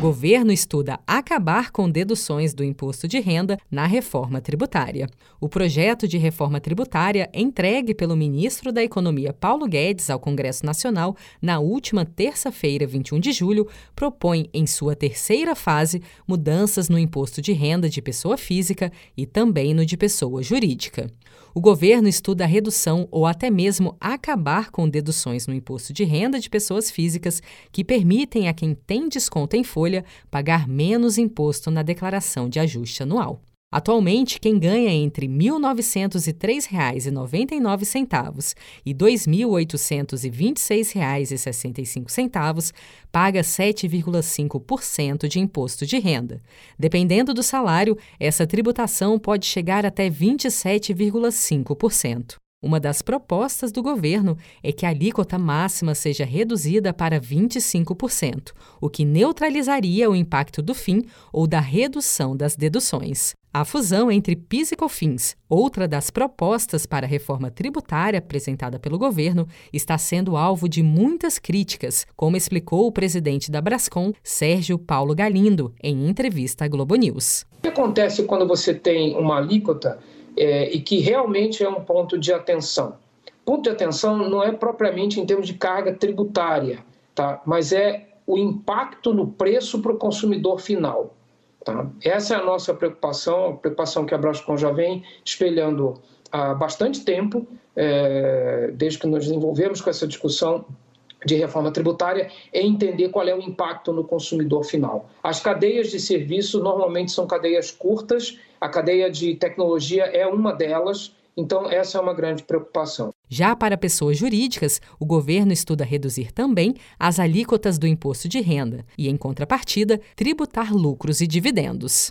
Governo estuda acabar com deduções do imposto de renda na reforma tributária. O projeto de reforma tributária, entregue pelo ministro da Economia Paulo Guedes ao Congresso Nacional na última terça-feira, 21 de julho, propõe, em sua terceira fase, mudanças no imposto de renda de pessoa física e também no de pessoa jurídica. O governo estuda a redução ou até mesmo acabar com deduções no imposto de renda de pessoas físicas que permitem a quem tem desconto em folha folha pagar menos imposto na declaração de ajuste anual. Atualmente, quem ganha entre R$ 1.903,99 e R$ 2.826,65 paga 7,5% de imposto de renda. Dependendo do salário, essa tributação pode chegar até 27,5%. Uma das propostas do governo é que a alíquota máxima seja reduzida para 25%, o que neutralizaria o impacto do fim ou da redução das deduções. A fusão entre PIS e COFINS, outra das propostas para a reforma tributária apresentada pelo governo, está sendo alvo de muitas críticas, como explicou o presidente da Brascom, Sérgio Paulo Galindo, em entrevista à Globo News. O que acontece quando você tem uma alíquota é, e que realmente é um ponto de atenção. Ponto de atenção não é propriamente em termos de carga tributária, tá? mas é o impacto no preço para o consumidor final. Tá? Essa é a nossa preocupação, a preocupação que a Brascom já vem espelhando há bastante tempo, é, desde que nos desenvolvemos com essa discussão de reforma tributária é entender qual é o impacto no consumidor final. As cadeias de serviço normalmente são cadeias curtas, a cadeia de tecnologia é uma delas, então essa é uma grande preocupação. Já para pessoas jurídicas, o governo estuda reduzir também as alíquotas do imposto de renda e, em contrapartida, tributar lucros e dividendos.